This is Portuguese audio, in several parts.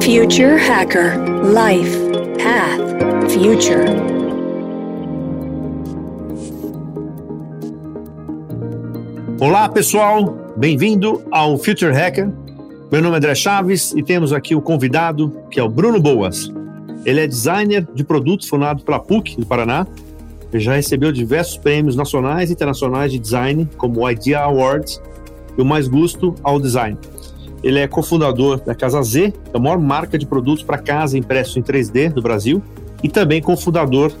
Future Hacker Life Path Future. Olá pessoal, bem-vindo ao Future Hacker. Meu nome é André Chaves e temos aqui o convidado que é o Bruno Boas. Ele é designer de produtos formado pela PUC do Paraná. Ele já recebeu diversos prêmios nacionais e internacionais de design, como o Idea Awards e o Mais Gusto ao Design. Ele é cofundador da Casa Z, a maior marca de produtos para casa impresso em 3D do Brasil, e também cofundador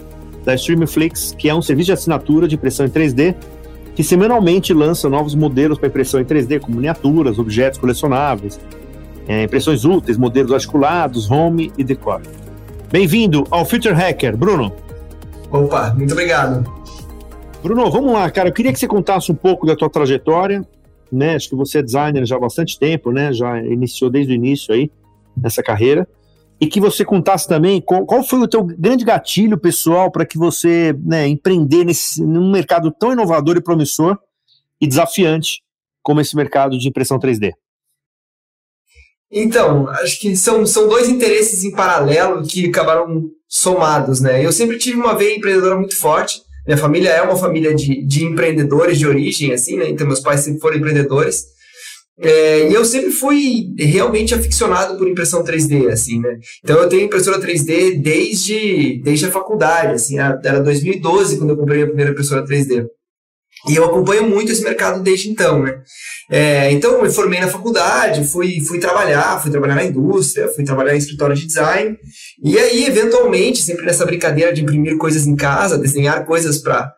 da Streamflix, que é um serviço de assinatura de impressão em 3D, que semanalmente lança novos modelos para impressão em 3D, como miniaturas, objetos colecionáveis, é, impressões úteis, modelos articulados, home e decor. Bem-vindo ao Future Hacker, Bruno. Opa, muito obrigado. Bruno, vamos lá, cara. Eu queria que você contasse um pouco da tua trajetória, né? Acho que você é designer já há bastante tempo, né? Já iniciou desde o início aí nessa carreira. E que você contasse também qual, qual foi o teu grande gatilho pessoal para que você né, empreender nesse, num mercado tão inovador e promissor e desafiante como esse mercado de impressão 3D. Então, acho que são, são dois interesses em paralelo que acabaram somados, né? Eu sempre tive uma veia empreendedora muito forte, minha família é uma família de, de empreendedores de origem, assim, né? Então, meus pais sempre foram empreendedores. É, e eu sempre fui realmente aficionado por impressão 3D, assim, né? Então eu tenho impressora 3D desde, desde a faculdade, assim, era 2012 quando eu comprei a primeira impressora 3D. E eu acompanho muito esse mercado desde então, né? É, então, eu me formei na faculdade, fui, fui trabalhar, fui trabalhar na indústria, fui trabalhar em escritório de design. E aí, eventualmente, sempre nessa brincadeira de imprimir coisas em casa, desenhar coisas para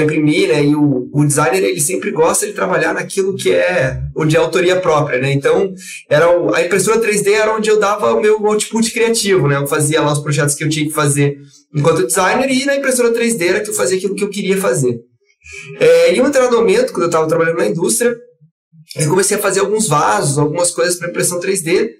imprimir, né? E o, o designer, ele sempre gosta de trabalhar naquilo que é o de autoria própria, né? Então, era o, a impressora 3D era onde eu dava o meu output criativo, né? Eu fazia lá os projetos que eu tinha que fazer enquanto designer e na impressora 3D era que eu fazia aquilo que eu queria fazer. É, em um determinado momento, quando eu estava trabalhando na indústria, eu comecei a fazer alguns vasos, algumas coisas para impressão 3D.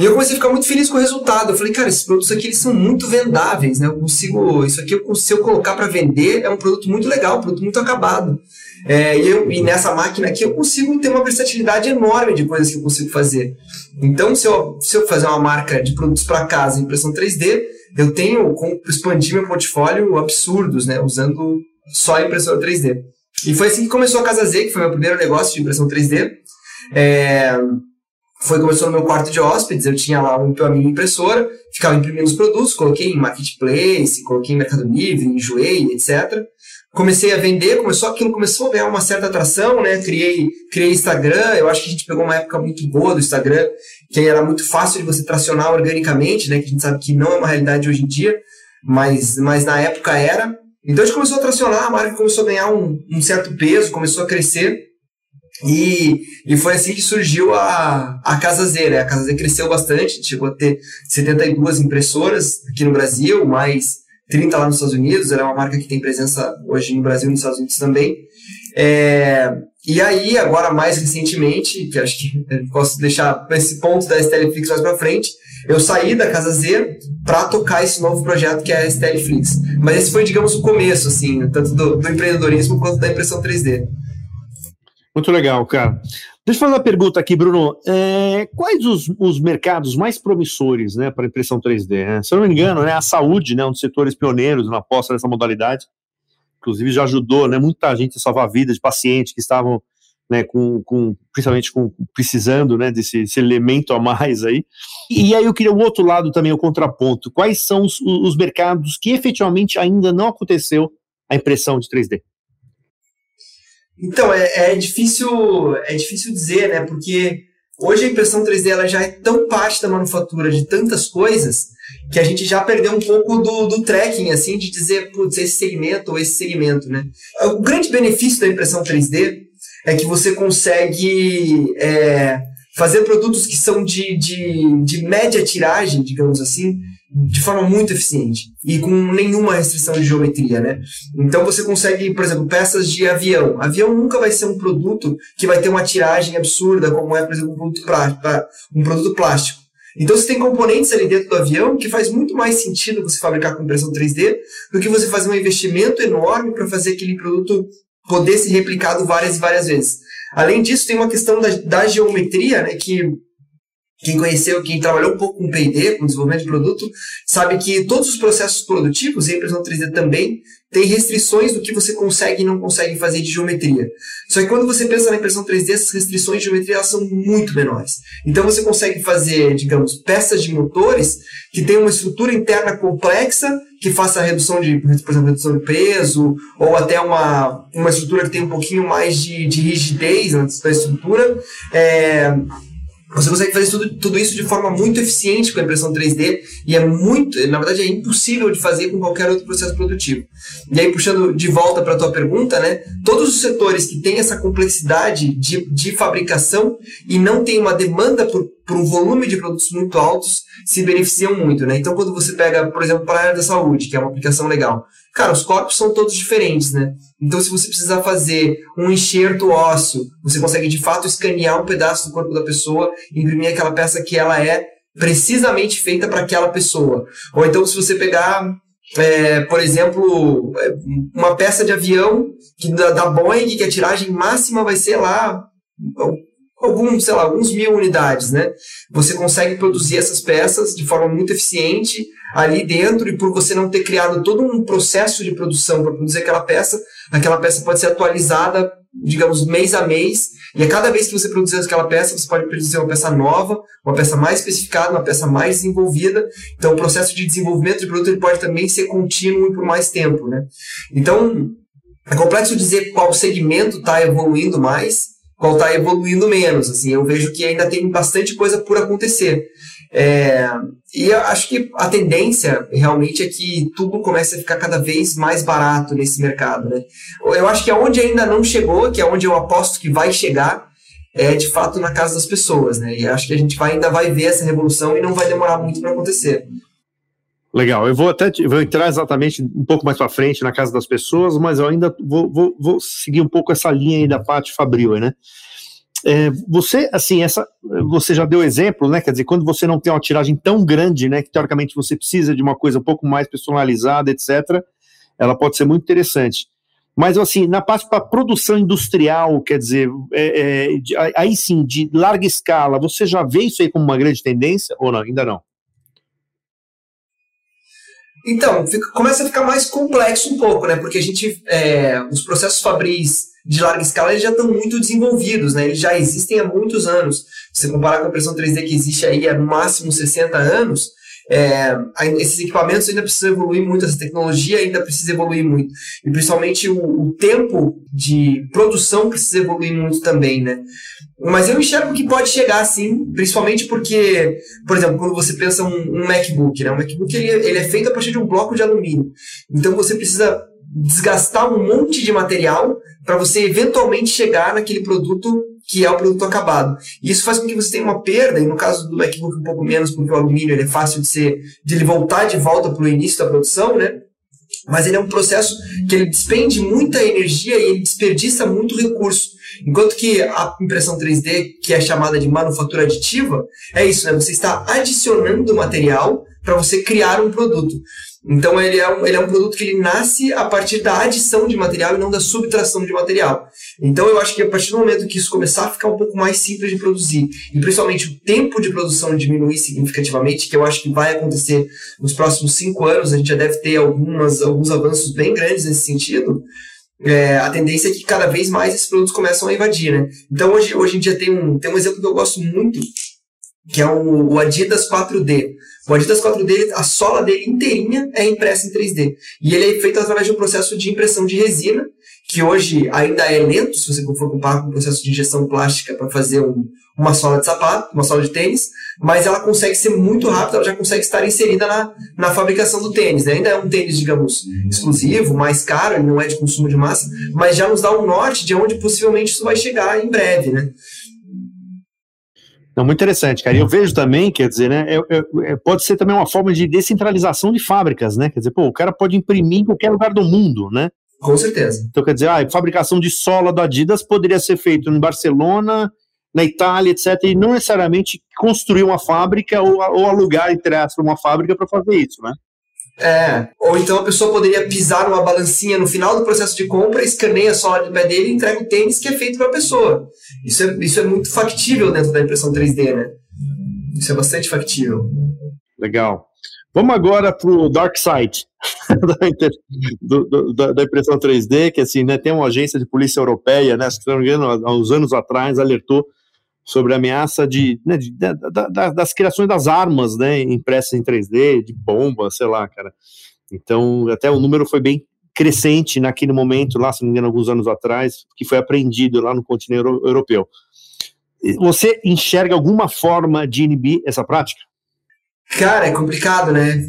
E eu comecei a ficar muito feliz com o resultado. Eu falei, cara, esses produtos aqui eles são muito vendáveis, né? Eu consigo, isso aqui, eu, se eu colocar para vender, é um produto muito legal, um produto muito acabado. É, e, eu, e nessa máquina aqui eu consigo ter uma versatilidade enorme de coisas que eu consigo fazer. Então, se eu, se eu fazer uma marca de produtos para casa, impressão 3D, eu tenho como expandir meu portfólio absurdos, né? Usando só impressora 3D. E foi assim que começou a Casa Z, que foi meu primeiro negócio de impressão 3D. É, foi começou no meu quarto de hóspedes, eu tinha lá a minha impressora, ficava imprimindo os produtos, coloquei em marketplace, coloquei em Mercado Livre, enjoei, etc. Comecei a vender, começou aquilo começou a ganhar uma certa atração, né? Criei, criei Instagram, eu acho que a gente pegou uma época muito boa do Instagram, que era muito fácil de você tracionar organicamente, né? Que a gente sabe que não é uma realidade hoje em dia, mas, mas na época era. Então a gente começou a tracionar, a marca começou a ganhar um, um certo peso, começou a crescer. E, e foi assim que surgiu a, a Casa Z, né? A Casa Z cresceu bastante, chegou a ter 72 impressoras aqui no Brasil, mais 30 lá nos Estados Unidos. Ela é uma marca que tem presença hoje no Brasil e nos Estados Unidos também. É, e aí, agora mais recentemente, que acho que posso deixar esse ponto da STLFlix mais para frente, eu saí da Casa Z para tocar esse novo projeto que é a STLFlix. Mas esse foi, digamos, o começo, assim, tanto do, do empreendedorismo quanto da impressão 3D. Muito legal, cara. Deixa eu fazer uma pergunta aqui, Bruno. É, quais os, os, mercados mais promissores né, para impressão 3D? Né? Se eu não me engano, né, a saúde, né, um dos setores pioneiros na aposta nessa modalidade, inclusive já ajudou né, muita gente a salvar a vida de pacientes que estavam né, com, com, principalmente com, precisando né, desse, elemento a mais aí. E aí eu queria o outro lado também, o contraponto. Quais são os, os mercados que efetivamente ainda não aconteceu a impressão de 3D? Então, é, é, difícil, é difícil dizer, né? Porque hoje a impressão 3D ela já é tão parte da manufatura de tantas coisas que a gente já perdeu um pouco do, do tracking, assim, de dizer, putz, esse segmento ou esse segmento, né? O grande benefício da impressão 3D é que você consegue é, fazer produtos que são de, de, de média tiragem, digamos assim, de forma muito eficiente e com nenhuma restrição de geometria, né? Então você consegue, por exemplo, peças de avião. Avião nunca vai ser um produto que vai ter uma tiragem absurda, como é, por exemplo, um produto, um produto plástico. Então você tem componentes ali dentro do avião que faz muito mais sentido você fabricar com impressão 3D do que você fazer um investimento enorme para fazer aquele produto poder ser replicado várias e várias vezes. Além disso, tem uma questão da, da geometria, né, que quem conheceu, quem trabalhou um pouco com P&D, com desenvolvimento de produto, sabe que todos os processos produtivos, e a impressão 3D também, tem restrições do que você consegue e não consegue fazer de geometria. Só que quando você pensa na impressão 3D, essas restrições de geometria elas são muito menores. Então você consegue fazer, digamos, peças de motores que têm uma estrutura interna complexa, que faça a redução de, por exemplo, redução de peso, ou até uma, uma estrutura que tem um pouquinho mais de, de rigidez na estrutura. É, você consegue fazer tudo, tudo isso de forma muito eficiente com a impressão 3D e é muito, na verdade, é impossível de fazer com qualquer outro processo produtivo. E aí, puxando de volta para a tua pergunta, né? Todos os setores que têm essa complexidade de, de fabricação e não tem uma demanda por, por um volume de produtos muito altos se beneficiam muito, né? Então, quando você pega, por exemplo, para a área da saúde, que é uma aplicação legal, cara, os corpos são todos diferentes, né? Então, se você precisar fazer um enxerto ósseo, você consegue de fato escanear um pedaço do corpo da pessoa e imprimir aquela peça que ela é precisamente feita para aquela pessoa. Ou então, se você pegar é, por exemplo, é, uma peça de avião que da, da Boeing, que a tiragem máxima vai ser lá alguns, sei lá, alguns mil unidades, né? Você consegue produzir essas peças de forma muito eficiente ali dentro e por você não ter criado todo um processo de produção para produzir aquela peça, aquela peça pode ser atualizada, digamos, mês a mês, e a cada vez que você produzir aquela peça, você pode produzir uma peça nova, uma peça mais especificada, uma peça mais desenvolvida. Então, o processo de desenvolvimento de produto ele pode também ser contínuo e por mais tempo, né? Então, é complexo dizer qual segmento está evoluindo mais, qual está evoluindo menos. Assim, eu vejo que ainda tem bastante coisa por acontecer. É, e acho que a tendência realmente é que tudo comece a ficar cada vez mais barato nesse mercado. Né? Eu acho que aonde ainda não chegou, que é onde eu aposto que vai chegar, é de fato na casa das pessoas. Né? E acho que a gente vai, ainda vai ver essa revolução e não vai demorar muito para acontecer. Legal, eu vou até vou entrar exatamente um pouco mais para frente na casa das pessoas, mas eu ainda vou, vou, vou seguir um pouco essa linha aí da parte Fabril, né? É, você, assim, essa, você já deu exemplo, né? Quer dizer, quando você não tem uma tiragem tão grande, né? Que teoricamente você precisa de uma coisa um pouco mais personalizada, etc. Ela pode ser muito interessante. Mas, assim, na parte para produção industrial, quer dizer, é, é, de, aí sim, de larga escala, você já vê isso aí como uma grande tendência ou não? Ainda não? Então, fica, começa a ficar mais complexo um pouco, né? Porque a gente, é, os processos fabris de larga escala eles já estão muito desenvolvidos, né? Eles já existem há muitos anos. Se você comparar com a impressão 3D que existe aí há no máximo 60 anos, é, esses equipamentos ainda precisam evoluir muito, essa tecnologia ainda precisa evoluir muito. E principalmente o, o tempo de produção precisa evoluir muito também, né? Mas eu enxergo que pode chegar sim, principalmente porque, por exemplo, quando você pensa um, um MacBook, né? Um MacBook ele, ele é feito a partir de um bloco de alumínio. Então você precisa desgastar um monte de material para você eventualmente chegar naquele produto que é o produto acabado. E isso faz com que você tenha uma perda, e no caso do MacBook um pouco menos, porque o alumínio ele é fácil de ser, de ele voltar de volta para o início da produção, né? Mas ele é um processo que ele despende muita energia e ele desperdiça muito recurso. Enquanto que a impressão 3D, que é chamada de manufatura aditiva, é isso, né? Você está adicionando material para você criar um produto. Então ele é, um, ele é um produto que ele nasce a partir da adição de material e não da subtração de material. Então eu acho que a partir do momento que isso começar a ficar um pouco mais simples de produzir, e principalmente o tempo de produção diminuir significativamente, que eu acho que vai acontecer nos próximos cinco anos, a gente já deve ter algumas, alguns avanços bem grandes nesse sentido, é, a tendência é que cada vez mais esses produtos começam a invadir, né? Então hoje, hoje em dia tem um, tem um exemplo que eu gosto muito, que é o, o Adidas 4D. O Adidas 4D, a sola dele inteirinha é impressa em 3D. E ele é feito através de um processo de impressão de resina, que hoje ainda é lento, se você for comparar com o processo de injeção plástica para fazer um, uma sola de sapato, uma sola de tênis, mas ela consegue ser muito rápida, ela já consegue estar inserida na, na fabricação do tênis. Né? Ainda é um tênis, digamos, exclusivo, mais caro, ele não é de consumo de massa, mas já nos dá um norte de onde possivelmente isso vai chegar em breve. Né? Não, muito interessante, cara. E eu vejo também, quer dizer, né, é, é, é, pode ser também uma forma de descentralização de fábricas, né? Quer dizer, pô, o cara pode imprimir em qualquer lugar do mundo, né? Com certeza. Então, quer dizer, a fabricação de sola do Adidas poderia ser feita em Barcelona, na Itália, etc., e não necessariamente construir uma fábrica ou, ou alugar, entre aspas, uma fábrica para fazer isso, né? É, ou então a pessoa poderia pisar numa balancinha no final do processo de compra, escaneia a sola de pé dele e entrega o tênis que é feito para a pessoa. Isso é, isso é muito factível dentro da impressão 3D, né? Isso é bastante factível. Legal. Vamos agora para o Dark Side do, do, da, da, impressão 3D, que assim, né, tem uma agência de polícia europeia, né, se não me engano, há uns anos atrás, alertou sobre a ameaça de, né, de da, da, das criações das armas, né, impressas em 3D, de bomba, sei lá, cara. Então, até o número foi bem crescente naquele momento, lá, se não me engano, alguns anos atrás, que foi apreendido lá no continente europeu. Você enxerga alguma forma de inibir essa prática? Cara, é complicado, né?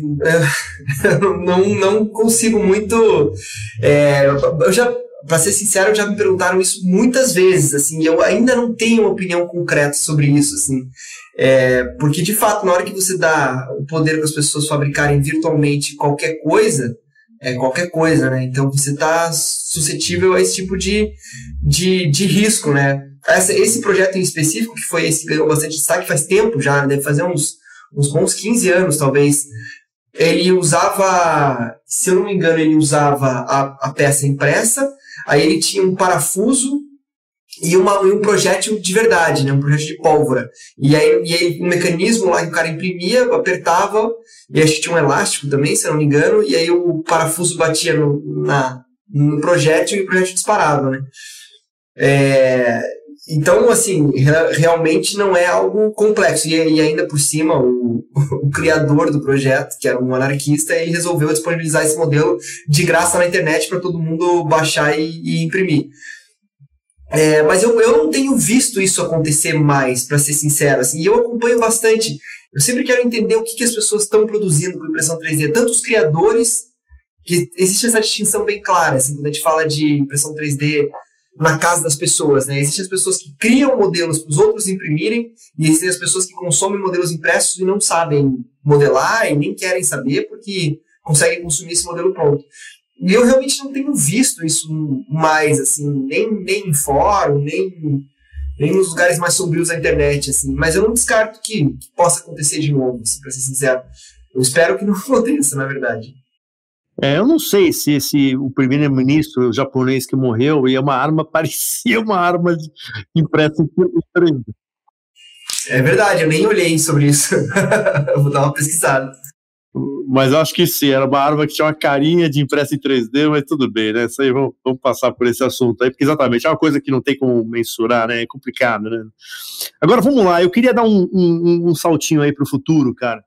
Eu não, não consigo muito. É, eu já, para ser sincero, já me perguntaram isso muitas vezes, assim, eu ainda não tenho uma opinião concreta sobre isso, assim. É, porque, de fato, na hora que você dá o poder para as pessoas fabricarem virtualmente qualquer coisa, é qualquer coisa, né? Então você está suscetível a esse tipo de, de, de risco, né? Essa, esse projeto em específico, que foi esse que ganhou bastante destaque faz tempo já, deve fazer uns uns bons 15 anos, talvez, ele usava, se eu não me engano, ele usava a, a peça impressa, aí ele tinha um parafuso e, uma, e um projétil de verdade, né? um projétil de pólvora. E aí, e aí um mecanismo lá que o cara imprimia, apertava, e acho que tinha um elástico também, se não me engano, e aí o parafuso batia no, na, no projétil e o projétil disparava. Né? É, então, assim, realmente não é algo complexo. E, e ainda por cima, o, o, criador do projeto, que era um anarquista, ele resolveu disponibilizar esse modelo de graça na internet para todo mundo baixar e, e imprimir. É, mas eu, eu não tenho visto isso acontecer mais, para ser sincero. Assim, e eu acompanho bastante. Eu sempre quero entender o que, que as pessoas estão produzindo com impressão 3D. Tanto os criadores, que existe essa distinção bem clara. Assim, quando a gente fala de impressão 3D na casa das pessoas, né? Existem as pessoas que criam modelos para os outros imprimirem e existem as pessoas que consomem modelos impressos e não sabem modelar e nem querem saber porque conseguem consumir esse modelo pronto. E eu realmente não tenho visto isso mais, assim, nem, nem em fórum, nem, nem nos lugares mais sombrios da internet, assim. Mas eu não descarto que, que possa acontecer de novo, assim, para ser sincero. Eu espero que não aconteça, na verdade. É, eu não sei se, se o primeiro-ministro japonês que morreu e uma arma parecia uma arma impressa em 3D. É verdade, eu nem olhei sobre isso. Vou dar uma pesquisada. Mas eu acho que sim, era uma arma que tinha uma carinha de impressa em 3D, mas tudo bem, né? Isso aí, vamos, vamos passar por esse assunto aí, porque exatamente é uma coisa que não tem como mensurar, né? É complicado, né? Agora vamos lá, eu queria dar um, um, um saltinho aí para o futuro, cara.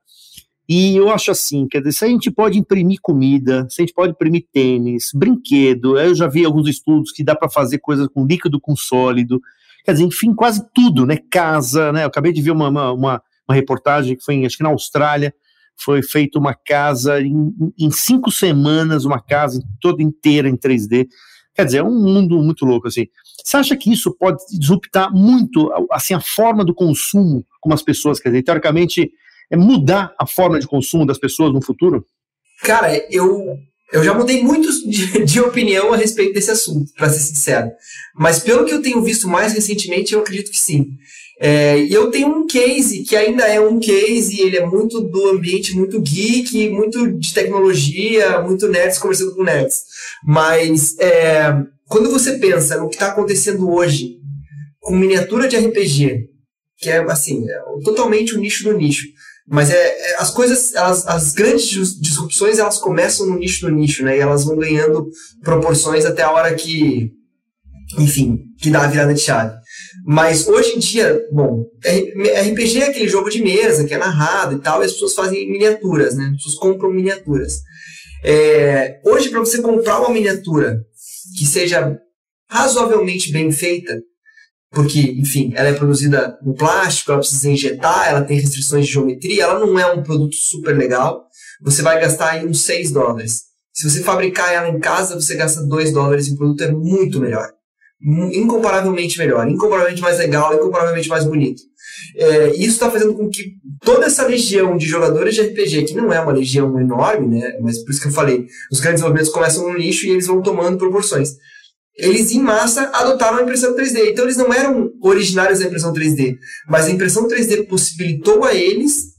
E eu acho assim, quer dizer, se a gente pode imprimir comida, se a gente pode imprimir tênis, brinquedo, eu já vi alguns estudos que dá para fazer coisas com líquido com sólido, quer dizer, enfim, quase tudo, né? Casa, né? Eu acabei de ver uma, uma, uma, uma reportagem que foi, em, acho que na Austrália, foi feita uma casa em, em cinco semanas, uma casa toda inteira em 3D. Quer dizer, é um mundo muito louco, assim. Você acha que isso pode disruptar muito, assim, a forma do consumo como as pessoas, quer dizer, teoricamente mudar a forma de consumo das pessoas no futuro? Cara, eu, eu já mudei muito de, de opinião a respeito desse assunto, para ser sincero. Mas pelo que eu tenho visto mais recentemente, eu acredito que sim. É, eu tenho um case que ainda é um case, ele é muito do ambiente muito geek, muito de tecnologia, muito nerds conversando com nerds. Mas é, quando você pensa no que está acontecendo hoje com miniatura de RPG, que é assim, é totalmente o nicho do nicho. Mas é, é, as coisas, elas, as grandes disrupções, elas começam no nicho do nicho, né? E elas vão ganhando proporções até a hora que, enfim, que dá a virada de chave. Mas hoje em dia, bom, RPG é aquele jogo de mesa que é narrado e tal, e as pessoas fazem miniaturas, né? As pessoas compram miniaturas. É, hoje, para você comprar uma miniatura que seja razoavelmente bem feita, porque, enfim, ela é produzida no plástico, ela precisa injetar, ela tem restrições de geometria, ela não é um produto super legal. Você vai gastar aí uns 6 dólares. Se você fabricar ela em casa, você gasta 2 dólares e o produto é muito melhor. Incomparavelmente melhor, incomparavelmente mais legal, incomparavelmente mais bonito. É, isso está fazendo com que toda essa legião de jogadores de RPG, que não é uma legião enorme, né, mas por isso que eu falei, os grandes desenvolvimentos começam no nicho e eles vão tomando proporções eles em massa adotaram a impressão 3D. Então eles não eram originários da impressão 3D, mas a impressão 3D possibilitou a eles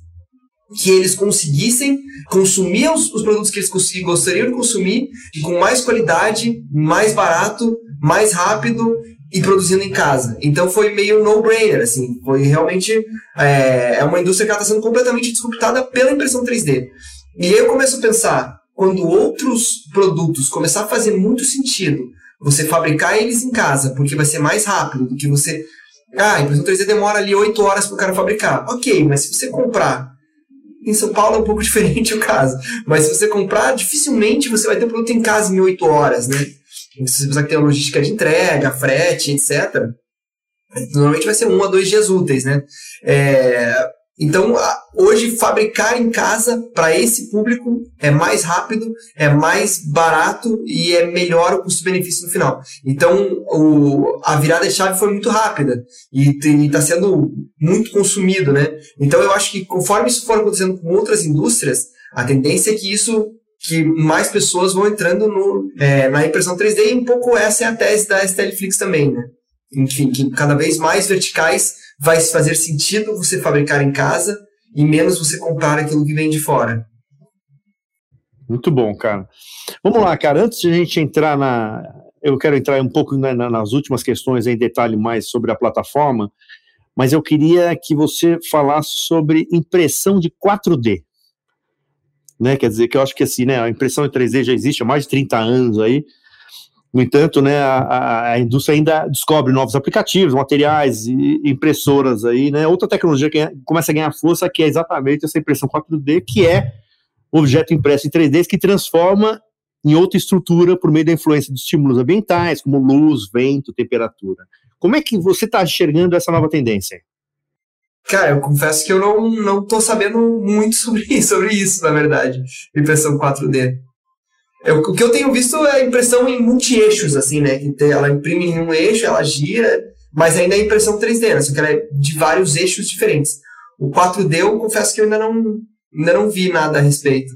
que eles conseguissem consumir os, os produtos que eles gostariam de consumir com mais qualidade, mais barato, mais rápido e produzindo em casa. Então foi meio no-brainer, assim, foi realmente é, é uma indústria que está sendo completamente disruptada pela impressão 3D. E aí eu começo a pensar, quando outros produtos começar a fazer muito sentido, você fabricar eles em casa, porque vai ser mais rápido do que você. Ah, impressão 3D demora ali 8 horas para o cara fabricar. Ok, mas se você comprar. Em São Paulo é um pouco diferente o caso. Mas se você comprar, dificilmente você vai ter o produto em casa em 8 horas, né? Se você precisar que tenha logística de entrega, frete, etc. Normalmente vai ser um a dois dias úteis, né? É, então, hoje, fabricar em casa para esse público é mais rápido, é mais barato e é melhor o custo-benefício no final. Então, o, a virada de chave foi muito rápida e está sendo muito consumido, né? Então, eu acho que conforme isso for acontecendo com outras indústrias, a tendência é que isso que mais pessoas vão entrando no, é, na impressão 3D e um pouco essa é a tese da STLFlix também, né? Enfim, que cada vez mais verticais vai fazer sentido você fabricar em casa e menos você comprar aquilo que vem de fora. Muito bom, cara. Vamos lá, cara. Antes de a gente entrar na. Eu quero entrar um pouco na, na, nas últimas questões em detalhe mais sobre a plataforma, mas eu queria que você falasse sobre impressão de 4D. Né? Quer dizer, que eu acho que assim, né, a impressão em 3D já existe há mais de 30 anos aí, no entanto, né, a, a, indústria ainda descobre novos aplicativos, materiais e impressoras aí, né? Outra tecnologia que começa a ganhar força que é exatamente essa impressão 4D, que é objeto impresso em 3D que transforma em outra estrutura por meio da influência de estímulos ambientais, como luz, vento, temperatura. Como é que você está enxergando essa nova tendência? Cara, eu confesso que eu não, não sabendo muito sobre, sobre isso, na verdade, impressão 4D. Eu, o que eu tenho visto é impressão em multi-eixos, assim, né? Que ela imprime em um eixo, ela gira, mas ainda é impressão 3D, né? Só que ela é de vários eixos diferentes. O 4D eu confesso que eu ainda não, ainda não vi nada a respeito.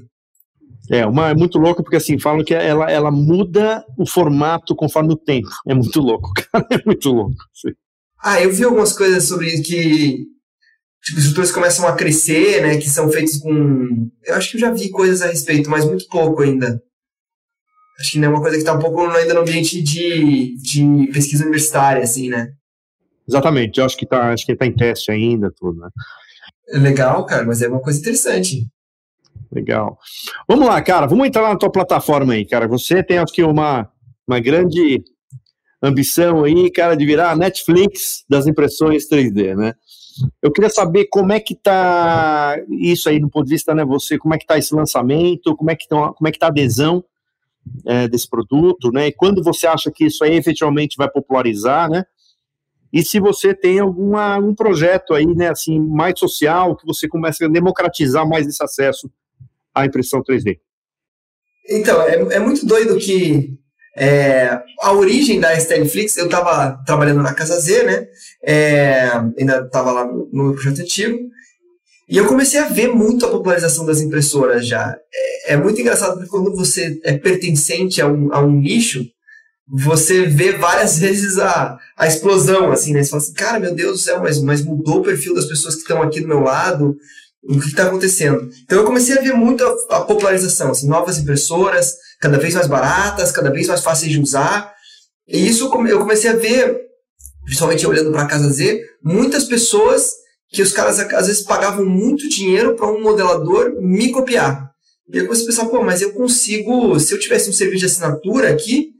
É, uma é muito louco porque assim, falam que ela, ela muda o formato conforme o tempo. É muito louco, cara. É muito louco. Sim. Ah, eu vi algumas coisas sobre que tipo, estruturas começam a crescer, né? Que são feitas com. Eu acho que eu já vi coisas a respeito, mas muito pouco ainda. Acho que é uma coisa que está um pouco ainda no ambiente de, de pesquisa universitária, assim, né? Exatamente, eu acho que está acho que tá em teste ainda, tudo, né? Legal, cara, mas é uma coisa interessante. Legal. Vamos lá, cara, vamos entrar na tua plataforma aí, cara. Você tem, acho que, uma, uma grande ambição aí, cara, de virar a Netflix das impressões 3D, né? Eu queria saber como é que tá isso aí, do ponto de vista, né, você, como é que tá esse lançamento, como é que, tá, como é que tá a adesão é, desse produto, né? E quando você acha que isso aí efetivamente vai popularizar, né? E se você tem alguma, um projeto aí, né, assim, mais social, que você comece a democratizar mais esse acesso à impressão 3D. Então, é, é muito doido que é, a origem da Stanflix, eu estava trabalhando na Casa Z, né? É, ainda estava lá no, no projeto antigo. E eu comecei a ver muito a popularização das impressoras já. É, é muito engraçado porque quando você é pertencente a um, a um nicho, você vê várias vezes a, a explosão, assim, né? Você fala assim, cara, meu Deus do céu, mas, mas mudou o perfil das pessoas que estão aqui do meu lado, o que está acontecendo? Então eu comecei a ver muito a, a, popularização, assim, novas impressoras, cada vez mais baratas, cada vez mais fáceis de usar. E isso eu comecei a ver, principalmente olhando para a Casa Z, muitas pessoas que os caras às vezes pagavam muito dinheiro para um modelador me copiar. E eu comecei a pensar, pô, mas eu consigo, se eu tivesse um serviço de assinatura aqui,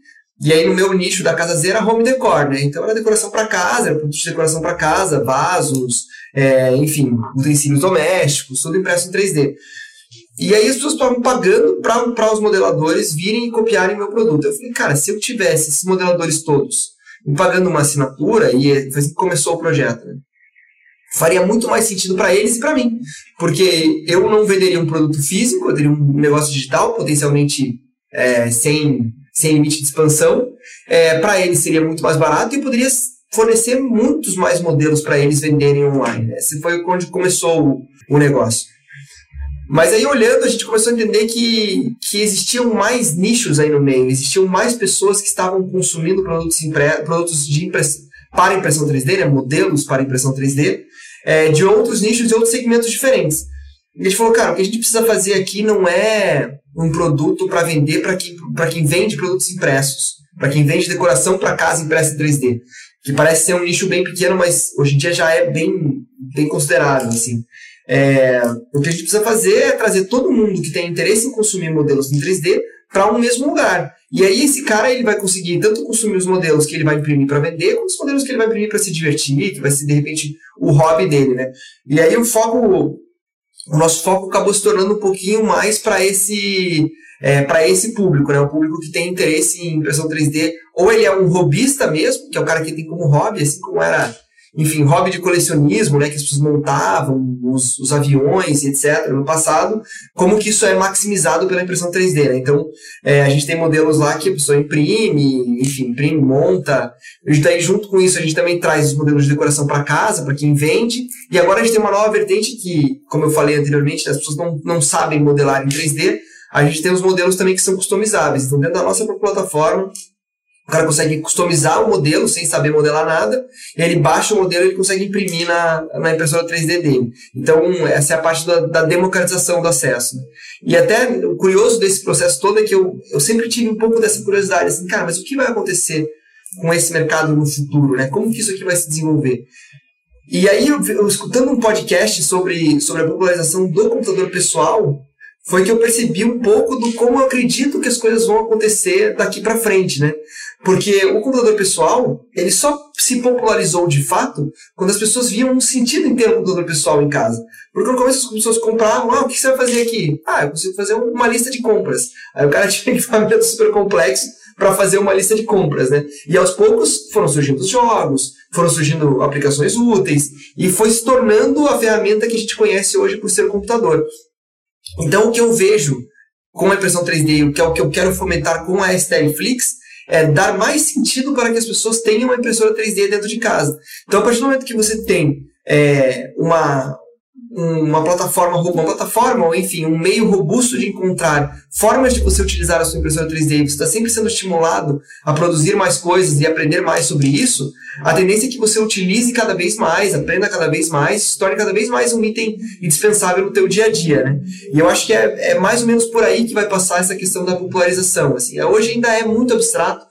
e aí no meu nicho da Casa Z era home decor, né? Então era decoração para casa, era produto de decoração para casa, vasos, é, enfim, utensílios domésticos, tudo impresso em 3D. E aí as pessoas estavam pagando para os modeladores virem e copiarem meu produto. Eu falei, cara, se eu tivesse esses modeladores todos me pagando uma assinatura, e foi assim que começou o projeto, né? Faria muito mais sentido para eles e para mim. Porque eu não venderia um produto físico, eu teria um negócio digital, potencialmente é, sem, sem limite de expansão. É, para eles seria muito mais barato e poderia fornecer muitos mais modelos para eles venderem online. Esse foi onde começou o, o negócio. Mas aí olhando, a gente começou a entender que, que existiam mais nichos aí no meio, existiam mais pessoas que estavam consumindo produtos, impre, produtos de impress, para impressão 3D, né, modelos para impressão 3D, é, de outros nichos e outros segmentos diferentes. E a gente falou, cara, o que a gente precisa fazer aqui não é um produto para vender para quem, quem vende produtos impressos. para quem vende decoração para casa impressa em 3D, que parece ser um nicho bem pequeno, mas hoje em dia já é bem, bem considerável, assim. É, o que a gente precisa fazer é trazer todo mundo que tem interesse em consumir modelos em 3D para um mesmo lugar. E aí esse cara ele vai conseguir tanto consumir os modelos que ele vai imprimir para vender, como os modelos que ele vai imprimir para se divertir, que vai ser de repente o hobby dele, né? E aí o foco, o nosso foco acabou se tornando um pouquinho mais para esse é, para esse público, né? O público que tem interesse em impressão 3D, ou ele é um robista mesmo, que é o cara que tem como hobby, assim como era enfim, hobby de colecionismo, né, que as pessoas montavam os, os aviões, etc., no passado, como que isso é maximizado pela impressão 3D, né? Então, é, a gente tem modelos lá que a pessoa imprime, enfim, imprime, monta, e daí junto com isso a gente também traz os modelos de decoração para casa, para quem vende, e agora a gente tem uma nova vertente que, como eu falei anteriormente, as pessoas não, não sabem modelar em 3D, a gente tem os modelos também que são customizáveis. Então, dentro da nossa plataforma, o cara consegue customizar o modelo sem saber modelar nada, e ele baixa o modelo e consegue imprimir na, na impressora 3D dele. Então, essa é a parte da, da democratização do acesso. Né? E até o curioso desse processo todo é que eu, eu sempre tive um pouco dessa curiosidade, assim, cara, mas o que vai acontecer com esse mercado no futuro, né? Como que isso aqui vai se desenvolver? E aí, eu, eu escutando um podcast sobre, sobre a popularização do computador pessoal, foi que eu percebi um pouco do como eu acredito que as coisas vão acontecer daqui para frente, né? Porque o computador pessoal, ele só se popularizou de fato quando as pessoas viam um sentido em ter um computador pessoal em casa. Porque no começo as pessoas compravam, ah, o que você vai fazer aqui? Ah, eu consigo fazer uma lista de compras. Aí o cara tinha equipamento super complexo para fazer uma lista de compras, né? E aos poucos foram surgindo os jogos, foram surgindo aplicações úteis, e foi se tornando a ferramenta que a gente conhece hoje por ser computador. Então, o que eu vejo com a impressão 3D, que é o que eu quero fomentar com a STL Flix, é dar mais sentido para que as pessoas tenham uma impressora 3D dentro de casa. Então, a partir do momento que você tem é, uma, uma plataforma, uma plataforma, ou enfim, um meio robusto de encontrar formas de você utilizar a sua impressora 3D, você está sempre sendo estimulado a produzir mais coisas e aprender mais sobre isso, a tendência é que você utilize cada vez mais, aprenda cada vez mais, se torne cada vez mais um item indispensável no teu dia a dia, né? E eu acho que é, é mais ou menos por aí que vai passar essa questão da popularização, assim. Hoje ainda é muito abstrato,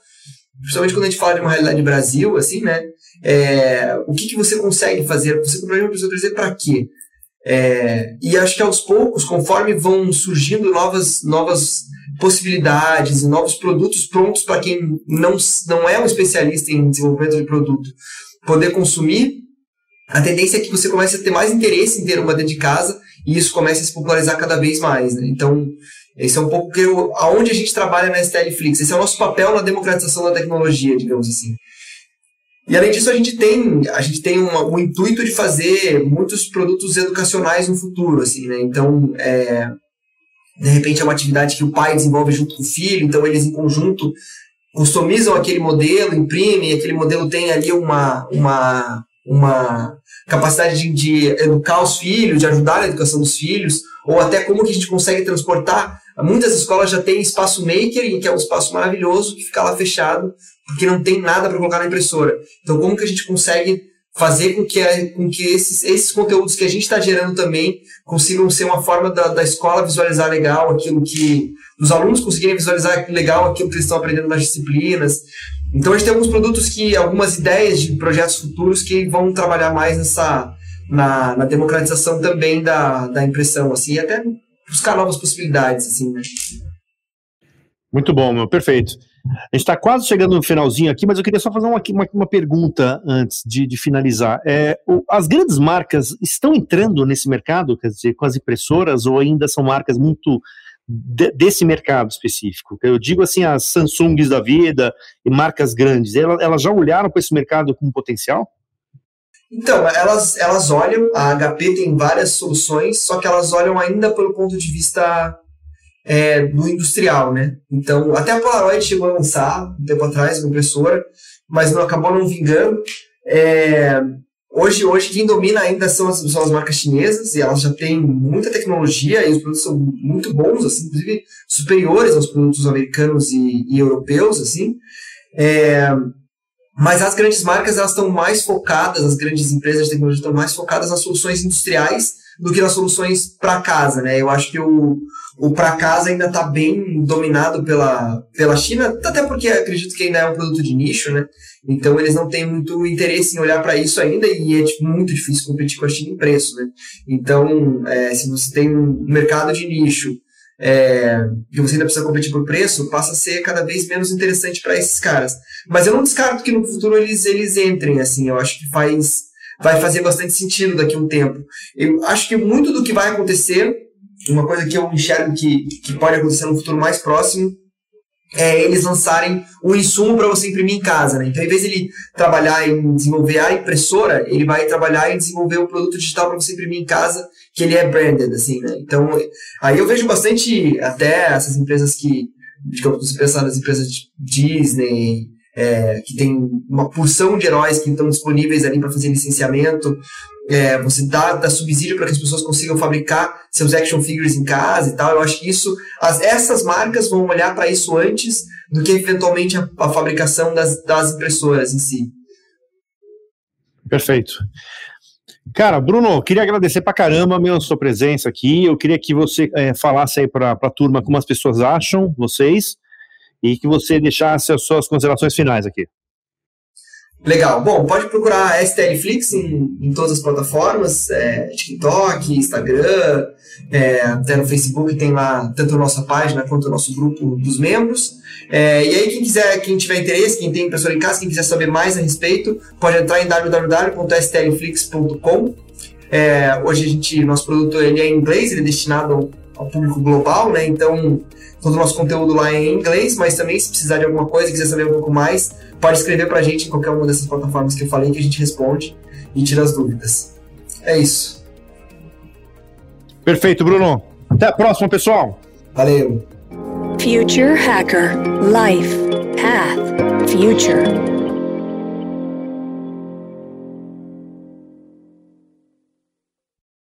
principalmente quando a gente fala de uma realidade Brasil, assim, né? É, o que, que você consegue fazer? Você compraria uma impressora 3D para quê? É, e acho que aos poucos, conforme vão surgindo novas, novas possibilidades e novos produtos prontos para quem não, não é um especialista em desenvolvimento de produto poder consumir, a tendência é que você comece a ter mais interesse em ter uma dentro de casa e isso comece a se popularizar cada vez mais. Né? Então, esse é um pouco que eu, aonde a gente trabalha na STLFlix. Esse é o nosso papel na democratização da tecnologia, digamos assim. E além disso, a gente tem, a gente tem uma, o intuito de fazer muitos produtos educacionais no futuro, assim, né? Então, é, de repente é uma atividade que o pai desenvolve junto com o filho, então eles em conjunto customizam aquele modelo, imprimem, aquele modelo tem ali uma, uma, uma capacidade de, de educar os filhos, de ajudar na educação dos filhos, ou até como que a gente consegue transportar. Muitas escolas já têm espaço maker, que é um espaço maravilhoso, que fica lá fechado, porque não tem nada para colocar na impressora. Então, como que a gente consegue fazer com que, com que esses, esses conteúdos que a gente está gerando também consigam ser uma forma da, da escola visualizar legal aquilo que. os alunos conseguirem visualizar legal aquilo que eles estão aprendendo nas disciplinas. Então, a gente tem alguns produtos que. algumas ideias de projetos futuros que vão trabalhar mais nessa. na, na democratização também da, da impressão, assim, e até buscar novas possibilidades, assim, né? Muito bom, meu, perfeito. A gente está quase chegando no finalzinho aqui, mas eu queria só fazer uma, uma, uma pergunta antes de, de finalizar. É, o, as grandes marcas estão entrando nesse mercado, quer dizer, com as impressoras, ou ainda são marcas muito de, desse mercado específico? Eu digo assim, as Samsungs da vida e marcas grandes, elas, elas já olharam para esse mercado com potencial? Então, elas, elas olham, a HP tem várias soluções, só que elas olham ainda pelo ponto de vista é, do industrial, né? Então, até a Polaroid chegou a lançar um tempo atrás uma impressora, mas não acabou não vingando. É, hoje, hoje quem domina ainda são as, são as marcas chinesas e elas já têm muita tecnologia e os produtos são muito bons, assim, inclusive superiores aos produtos americanos e, e europeus, assim. É, mas as grandes marcas elas estão mais focadas, as grandes empresas de tecnologia estão mais focadas nas soluções industriais do que nas soluções para casa, né? Eu acho que o, o para casa ainda está bem dominado pela, pela China, até porque acredito que ainda é um produto de nicho, né? Então eles não têm muito interesse em olhar para isso ainda e é tipo, muito difícil competir com a China em preço, né? Então, é, se você tem um mercado de nicho é, que você ainda precisa competir por preço, passa a ser cada vez menos interessante para esses caras. Mas eu não descarto que no futuro eles, eles entrem, assim, eu acho que faz, vai fazer bastante sentido daqui a um tempo. Eu acho que muito do que vai acontecer, uma coisa que eu enxergo que, que pode acontecer no futuro mais próximo, é eles lançarem o insumo para você imprimir em casa. Né? Então, em vez de ele trabalhar em desenvolver a impressora, ele vai trabalhar em desenvolver o produto digital para você imprimir em casa, que ele é branded, assim, né? Então, aí eu vejo bastante, até essas empresas que, digamos, você pensar nas empresas de Disney, é, que tem uma porção de heróis que estão disponíveis ali para fazer licenciamento, é, você dá, dá subsídio para que as pessoas consigam fabricar seus action figures em casa e tal. Eu acho que isso, as, essas marcas vão olhar para isso antes do que eventualmente a, a fabricação das, das impressoras em si. Perfeito. Cara, Bruno, queria agradecer pra caramba a sua presença aqui. Eu queria que você é, falasse aí para a turma como as pessoas acham vocês e que você deixasse as suas considerações finais aqui. Legal. Bom, pode procurar STL Flix em, em todas as plataformas, é, TikTok, Instagram, é, até no Facebook tem lá tanto a nossa página quanto o nosso grupo dos membros. É, e aí, quem quiser, quem tiver interesse, quem tem impressora em casa, quem quiser saber mais a respeito, pode entrar em www.stlflix.com. É, hoje a gente, nosso produto ele é em inglês, ele é destinado ao, público global, né? Então todo o nosso conteúdo lá é em inglês, mas também se precisar de alguma coisa, quiser saber um pouco mais, pode escrever pra gente em qualquer uma dessas plataformas que eu falei que a gente responde e tira as dúvidas. É isso. Perfeito, Bruno. Até a próxima, pessoal. Valeu. Future Hacker Life Path Future